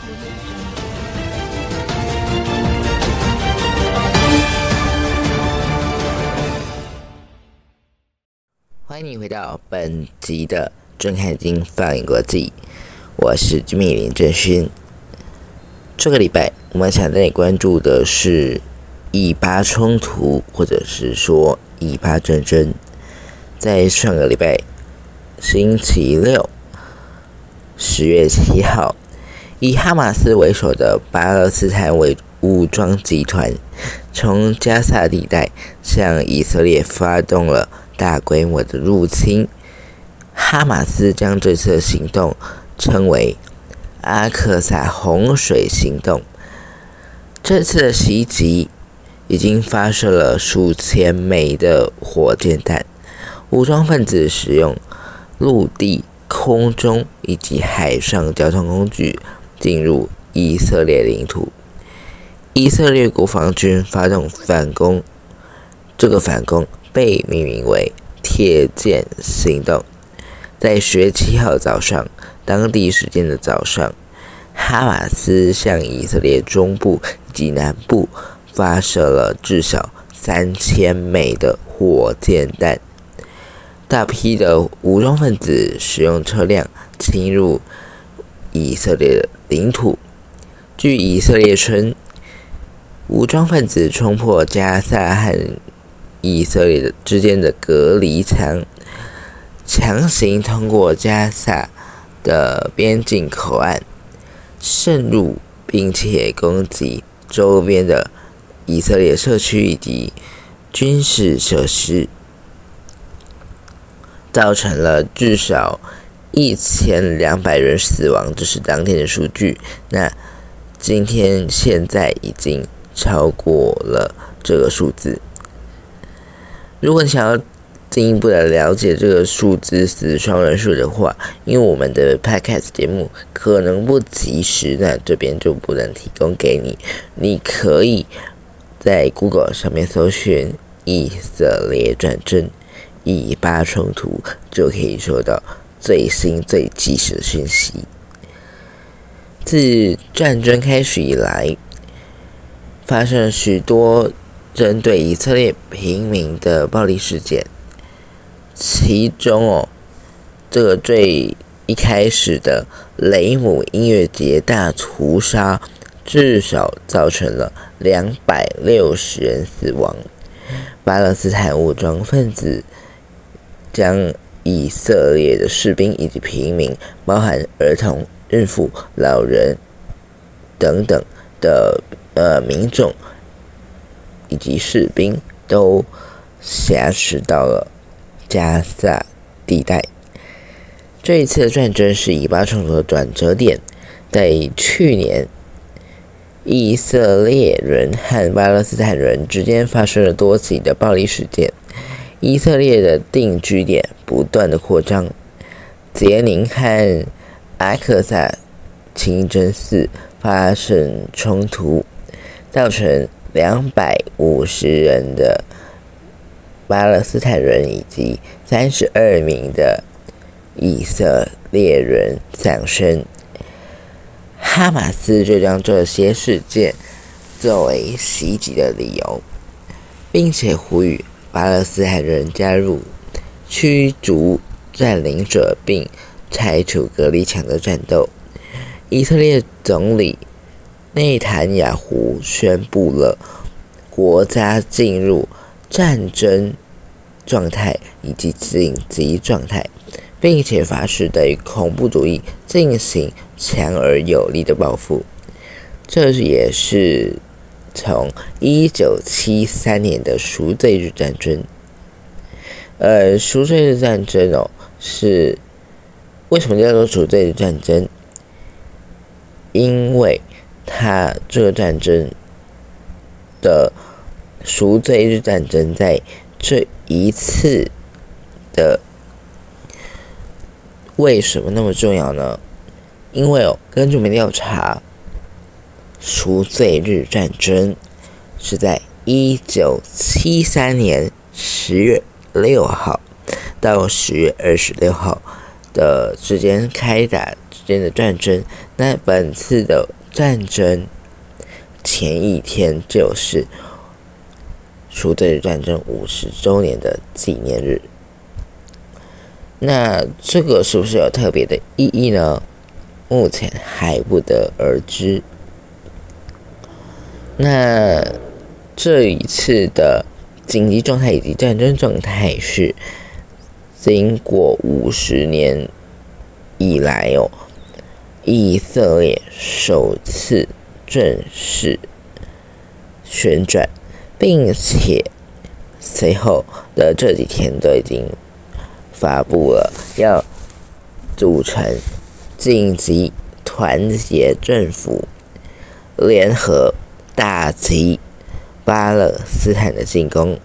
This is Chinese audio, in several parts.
欢迎你回到本集的《睁开眼睛放眼国际》，我是居民林正勋。这个礼拜我们想带你关注的是以巴冲突，或者是说以巴战争。在上个礼拜星期六，十月七号，以哈马斯为首的巴勒斯坦为武装集团从加萨地带向以色列发动了。大规模的入侵，哈马斯将这次行动称为“阿克萨洪水行动”。这次的袭击已经发射了数千枚的火箭弹，武装分子使用陆地、空中以及海上交通工具进入以色列领土。以色列国防军发动反攻，这个反攻。被命名为“铁剑行动”。在十月七号早上，当地时间的早上，哈马斯向以色列中部及南部发射了至少三千枚的火箭弹。大批的武装分子使用车辆侵入以色列的领土。据以色列称，武装分子冲破加萨和以色列之间的隔离墙，强行通过加萨的边境口岸渗入，并且攻击周边的以色列社区以及军事设施，造成了至少一千两百人死亡，这是当天的数据。那今天现在已经超过了这个数字。如果你想要进一步的了解这个数字死伤人数的话，因为我们的 podcast 节目可能不及时，那这边就不能提供给你。你可以在 Google 上面搜寻“以色列战争、以巴冲突”，就可以收到最新最及时的讯息。自战争开始以来，发生了许多。针对以色列平民的暴力事件，其中哦，这个最一开始的雷姆音乐节大屠杀，至少造成了两百六十人死亡。巴勒斯坦武装分子将以色列的士兵以及平民，包含儿童、孕妇、老人等等的呃民众。以及士兵都挟持到了加萨地带。这一次的战争是以巴冲突的转折点。在去年，以色列人和巴勒斯坦人之间发生了多起的暴力事件，以色列的定居点不断的扩张，杰宁和阿克萨清真寺发生冲突，造成。两百五十人的巴勒斯坦人以及三十二名的以色列人丧生。哈马斯就将这些事件作为袭击的理由，并且呼吁巴勒斯坦人加入驱逐占领者并拆除隔离墙的战斗。以色列总理。内塔雅胡宣布了国家进入战争状态以及紧急状态，并且发誓对恐怖主义进行强而有力的报复。这也是从一九七三年的赎罪日战争。呃，赎罪日战争哦，是为什么叫做赎罪日战争？因为他这个战争的赎罪日战争，在这一次的为什么那么重要呢？因为哦，根据我们调查，赎罪日战争是在一九七三年十月六号到十月二十六号的之间开打之。间的战争。那本次的战争前一天就是赎罪日战争五十周年的纪念日。那这个是不是有特别的意义呢？目前还不得而知。那这一次的紧急状态以及战争状态是经过五十年以来哦，以色列首次正式旋转，并且随后的这几天都已经。发布了要组成紧急团结政府，联合打击巴勒斯坦的进攻。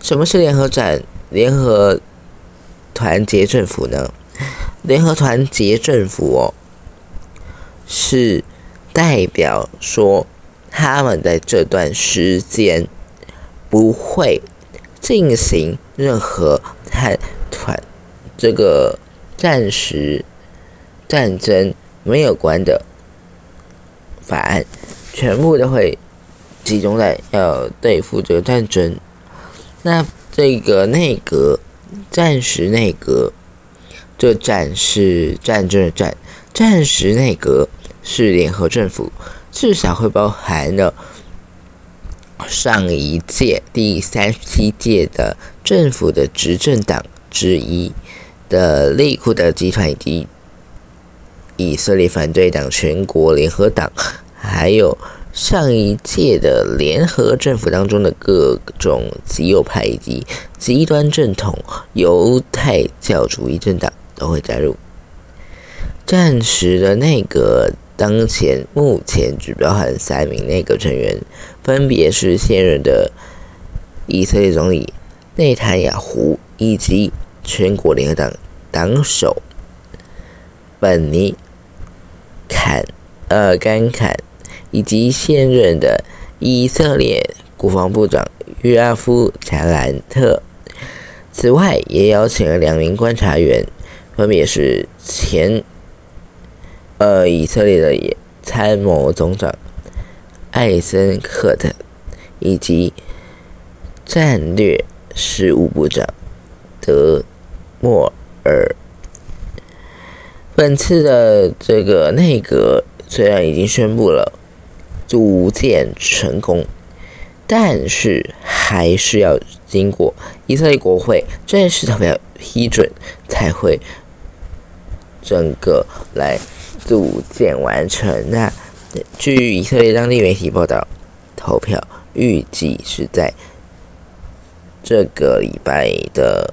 什么是联合战？联合团结政府呢？联合团结政府哦，是代表说他们在这段时间不会进行任何和。团这个战时战争没有关的法案，全部都会集中在要对付这个战争。那这个内阁战时内阁，这战是战争的战，战时内阁是联合政府，至少会包含了上一届第三十七届的政府的执政党。之一的利库德集团以及以色列反对党全国联合党，还有上一届的联合政府当中的各种极右派以及极端正统犹太教主义政党都会加入。暂时的内阁当前目前只包含三名内阁成员，分别是现任的以色列总理内塔雅胡以及。全国联合党党首本尼坎呃甘坎以及现任的以色列国防部长约阿夫查兰特，此外也邀请了两名观察员，分别是前呃以色列的参谋总长艾森克特以及战略事务部长德。莫尔，本次的这个内阁虽然已经宣布了组建成功，但是还是要经过以色列国会正式投票批准才会整个来组建完成。那据以色列当地媒体报道，投票预计是在这个礼拜的。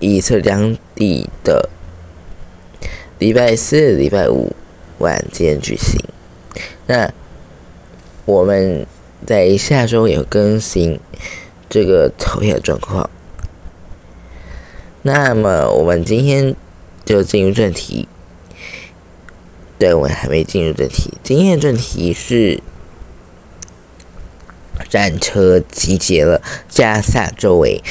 以色列当地的礼拜四、礼拜五晚间举行。那我们在下周也更新这个投票状况。那么我们今天就进入正题。对，我还没进入正题。今天的正题是战车集结了加萨周围。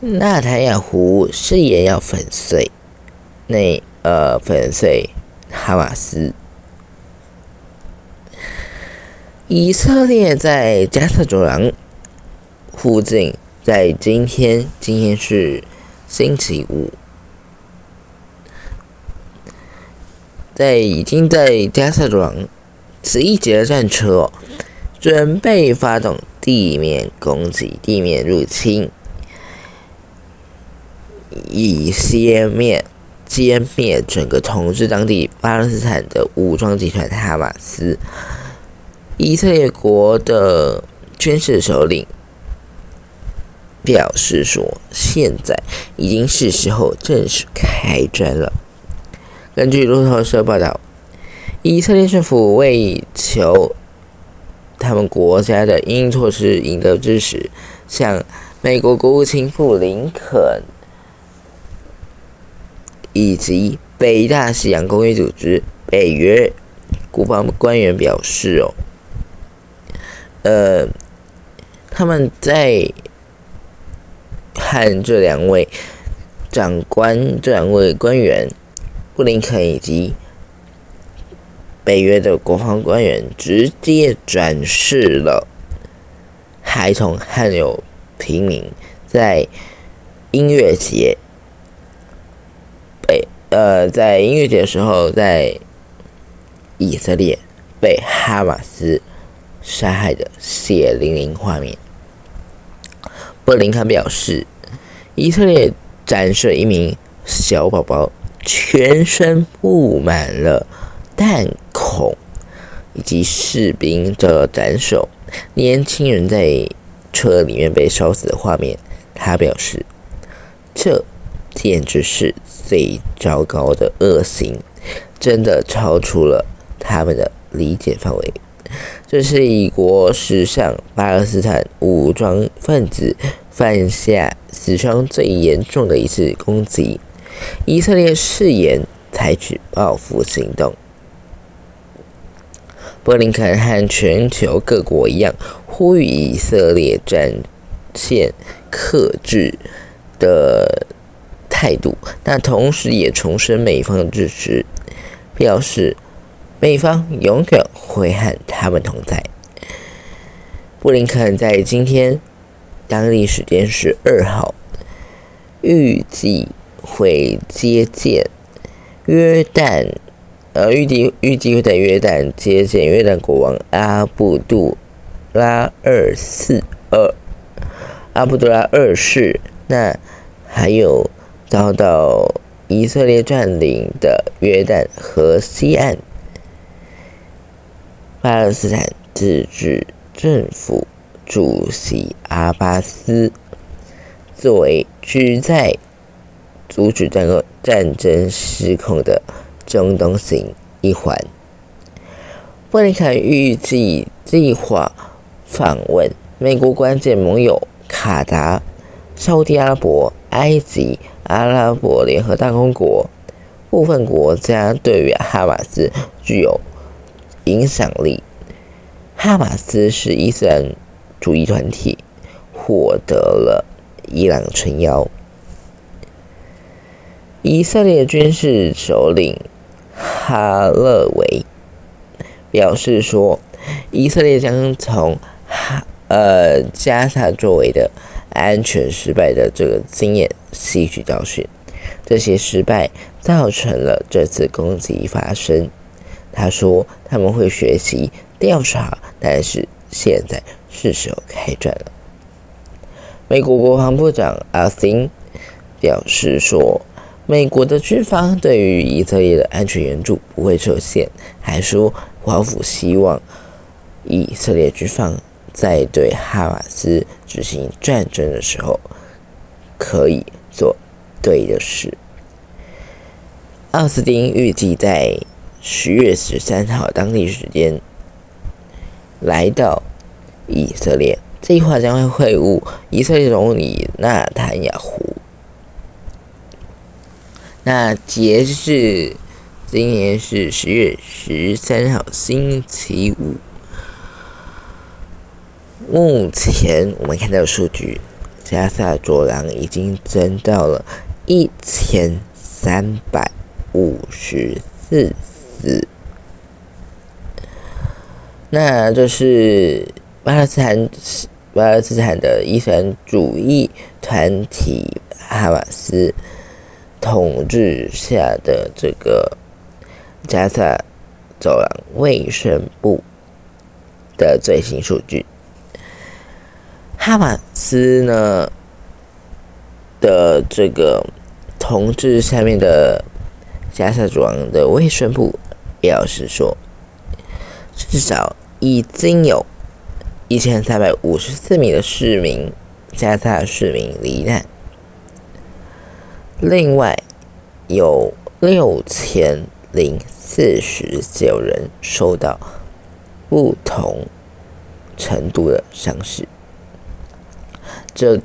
纳塔亚湖誓言要粉碎那呃粉碎哈马斯。以色列在加特走廊附近，在今天，今天是星期五，在已经在加特走廊十一节战车准备发动地面攻击、地面入侵。以歼灭、歼灭整个统治当地巴勒斯坦的武装集团哈马斯。以色列国的军事首领表示说：“现在已经是时候正式开战了。”根据路透社报道，以色列政府为求他们国家的应措施赢得支持，向美国国务卿布林肯。以及北大西洋公约组织北约国防官员表示：“哦，呃，他们在和这两位长官、这两位官员布林肯以及北约的国防官员直接展示了。孩童还有平民在音乐节被呃在音乐节的时候在以色列被哈马斯杀害的血淋淋画面。布林肯表示，以色列展示了一名小宝宝全身布满了弹孔，以及士兵的斩首，年轻人在车里面被烧死的画面。他表示，这简直是最糟糕的恶行，真的超出了他们的理解范围。这是以国史上巴勒斯坦武装分子犯下死伤最严重的一次攻击。以色列誓言采取报复行动。布林肯和全球各国一样，呼吁以色列展现克制的态度，但同时也重申美方支持，表示美方永远会和他们同在。布林肯在今天当地时间十二号预计会接见约旦。呃，预计预计会在约旦接见约旦国王阿卜杜拉二世二阿卜杜拉二世，那还有遭到以色列占领的约旦河西岸巴勒斯坦自治政府主席阿巴斯，作为旨在阻止战争战争失控的。中东行一环，布林肯预计计划访问美国关键盟友卡达、沙特阿拉伯、埃及、阿拉伯联合大公国。部分国家对于哈马斯具有影响力。哈马斯是伊斯兰主义团体，获得了伊朗撑腰。以色列军事首领。哈勒维表示说，以色列将从哈呃加萨作为的安全失败的这个经验吸取教训，这些失败造成了这次攻击发生。他说他们会学习调查，但是现在是时候开战了。美国国防部长阿辛表示说。美国的军方对于以色列的安全援助不会受限，还说华府希望以色列军方在对哈马斯执行战争的时候可以做对的事。奥斯汀预计在十月十三号当地时间来到以色列，这一话将会会晤以色列总理纳坦雅胡。那截至今年是十月十三号星期五，目前我们看到数据，加萨走廊已经增到了一千三百五十四次。那这是巴勒斯坦巴勒斯坦的伊斯兰主义团体哈马斯。统治下的这个加萨走廊卫生部的最新数据，哈马斯呢的这个统治下面的加萨走廊的卫生部表示说，至少已经有一千三百五十四名的市民加萨市民罹难。另外，有六千零四十九人受到不同程度的伤势，这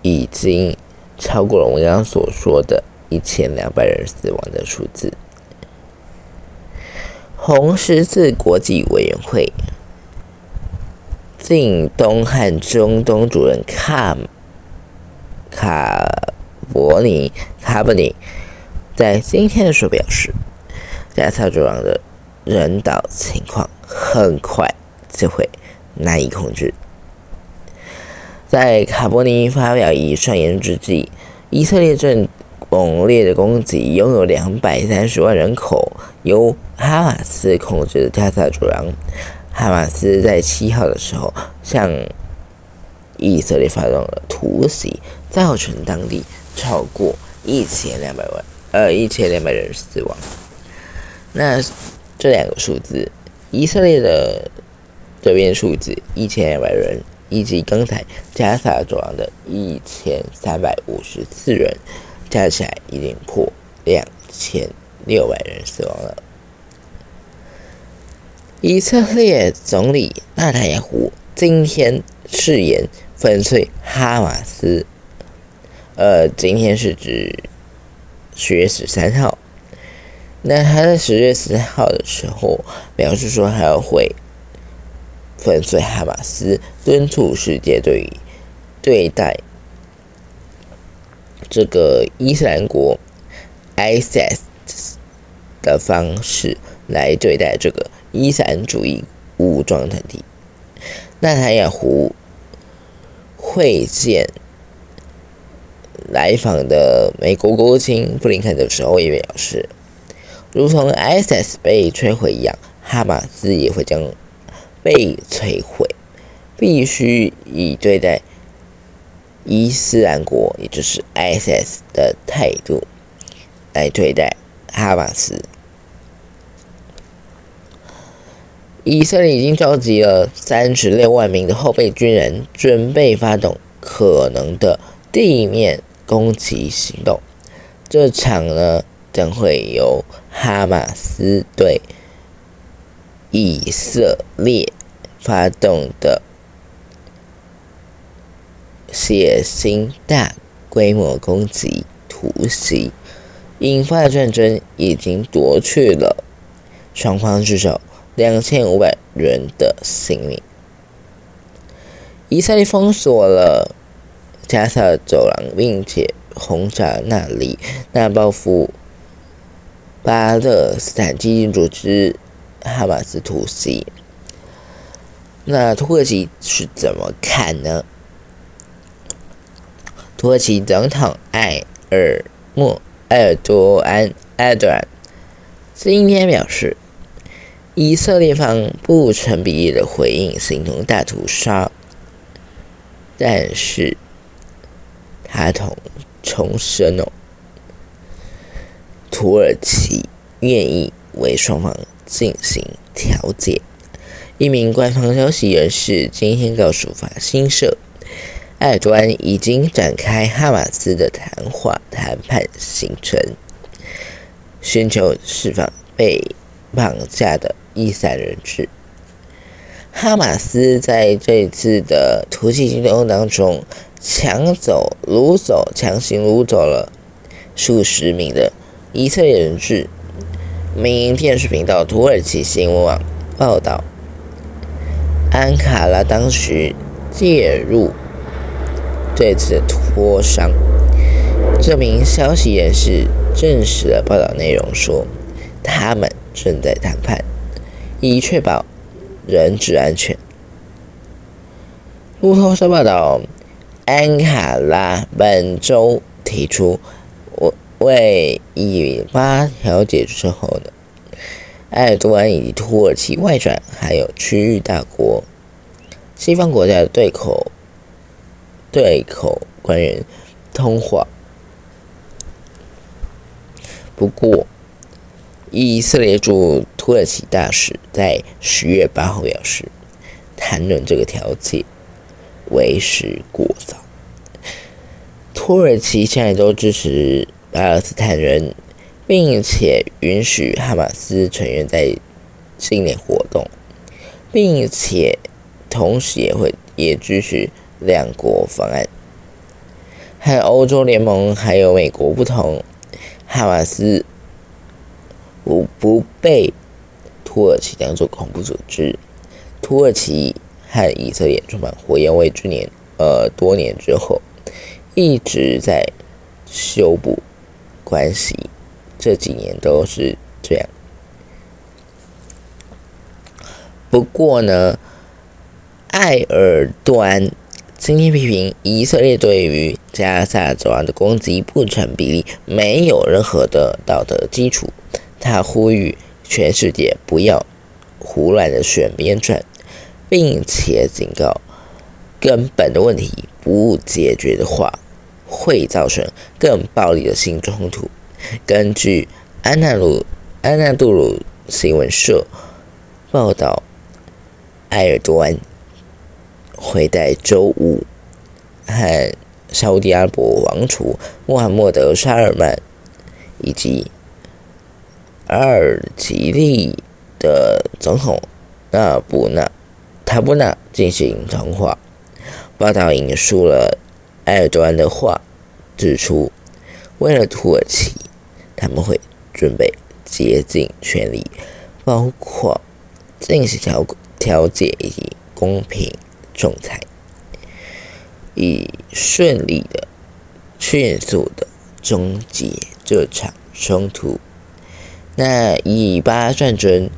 已经超过了我刚刚所说的一千两百人死亡的数字。红十字国际委员会近东和中东主任卡卡。伯尼卡布尼在今天的时候表示，加萨走廊的人道情况很快就会难以控制。在卡波尼发表以上言之际，以色列正猛烈的攻击拥有两百三十万人口、由哈马斯控制的加萨走廊。哈马斯在七号的时候向以色列发动了突袭，造成当地超过一千两百万呃一千两百人死亡。那这两个数字，以色列的这边数字一千两百人。以及刚才加萨走廊的一千三百五十四人，加起来已经破两千六百人死亡了。以色列总理纳塔亚胡今天誓言粉碎哈马斯，呃，今天是指十月十三号。那他在十月十三号的时候表示说，还要会。粉碎哈马斯，敦促世界对对待这个伊斯兰国 ISIS 的方式来对待这个伊斯兰主义武装团体。纳塔亚胡会见来访的美国国务卿布林肯的时候也表示，如同 ISIS 被摧毁一样，哈马斯也会将。被摧毁，必须以对待伊斯兰国，也就是 ISIS 的态度来对待哈马斯。以色列已经召集了三十六万名的后备军人，准备发动可能的地面攻击行动。这场呢，将会由哈马斯对。以色列发动的血腥大规模攻击突袭，引发的战争已经夺去了双方至少两千五百人的性命。以色列封锁了加萨走廊，并且轰炸那里，那报复巴勒斯坦基金组织。哈马斯突袭，那土耳其是怎么看呢？土耳其总统埃尔莫埃尔多安埃多安今天表示，以色列方不成比例的回应形同大屠杀，但是他同重申哦，土耳其愿意为双方。进行调解。一名官方消息人士今天告诉法新社，埃尔多安已经展开哈马斯的谈话谈判行程，寻求释放被绑架的伊斯兰人质。哈马斯在这次的突袭行动当中，抢走、掳走、强行掳走了数十名的以色列人质。民营电视频道土耳其新闻网报道，安卡拉当时介入这次脱伤。这名消息人士证实了报道内容，说他们正在谈判，以确保人质安全。路透社报道，安卡拉本周提出。为以巴调解之后呢，埃尔多安以及土耳其外长还有区域大国、西方国家的对口对口官员通话。不过，以色列驻土耳其大使在十月八号表示，谈论这个条件为时过早。土耳其现在都支持。巴勒斯坦人，并且允许哈马斯成员在境内活动，并且同时也会也支持两国方案。和欧洲联盟还有美国不同，哈马斯不不被土耳其当作恐怖组织。土耳其和以色列充满火焰味之年，呃，多年之后，一直在修补。关系这几年都是这样。不过呢，埃尔端今天批评以色列对于加萨走廊的攻击不成比例，没有任何的道德基础。他呼吁全世界不要胡乱的选边站，并且警告，根本的问题不解决的话，会造成更暴力的新冲突。根据安纳鲁安纳杜鲁新闻社报道，埃尔多安会在周五和沙地阿拉伯王储穆罕默德·沙尔曼以及阿尔及利的总统纳布纳塔布纳进行通话。报道引述了埃尔多安的话，指出为了土耳其。他们会准备竭尽全力，包括进行调调解以及公平仲裁，以顺利的、迅速的终结这场冲突。那以巴战争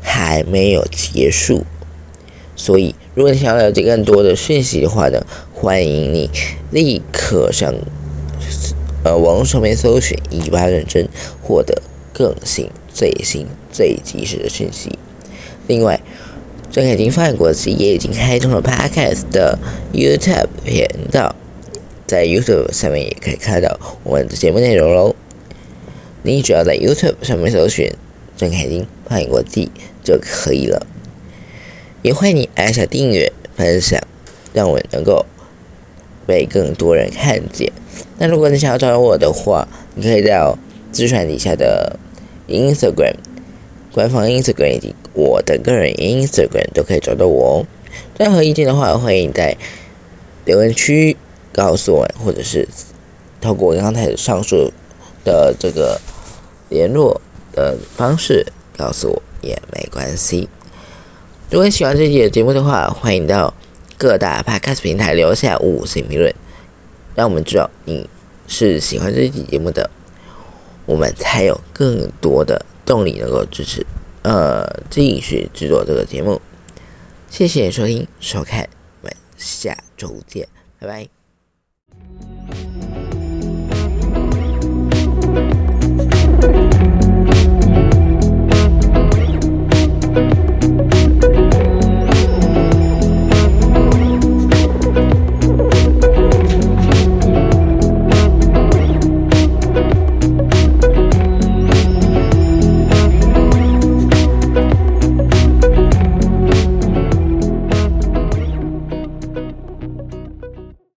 还没有结束，所以如果你想要了解更多的讯息的话呢，欢迎你立刻上。呃，网络上面搜寻“以巴认真”，获得更新、最新、最及时的讯息。另外，张凯金发展国际也已经开通了 Podcast 的 YouTube 频道，在 YouTube 上面也可以看到我们的节目内容喽。你只要在 YouTube 上面搜寻“郑凯金发展国际”就可以了。也欢迎你按下订阅、分享，让我能够被更多人看见。那如果你想要找我的话，你可以到资讯底下的 Instagram 官方 Instagram 以及我的个人 Instagram 都可以找到我哦。任何意见的话，欢迎在留言区告诉我，或者是透过刚才上述的这个联络的方式告诉我也没关系。如果你喜欢这期的节目的话，欢迎到各大 Podcast 平台留下五星评论。让我们知道你是喜欢这期节目的，我们才有更多的动力能够支持，呃，继续制作这个节目。谢谢收听收看，我们下周见，拜拜。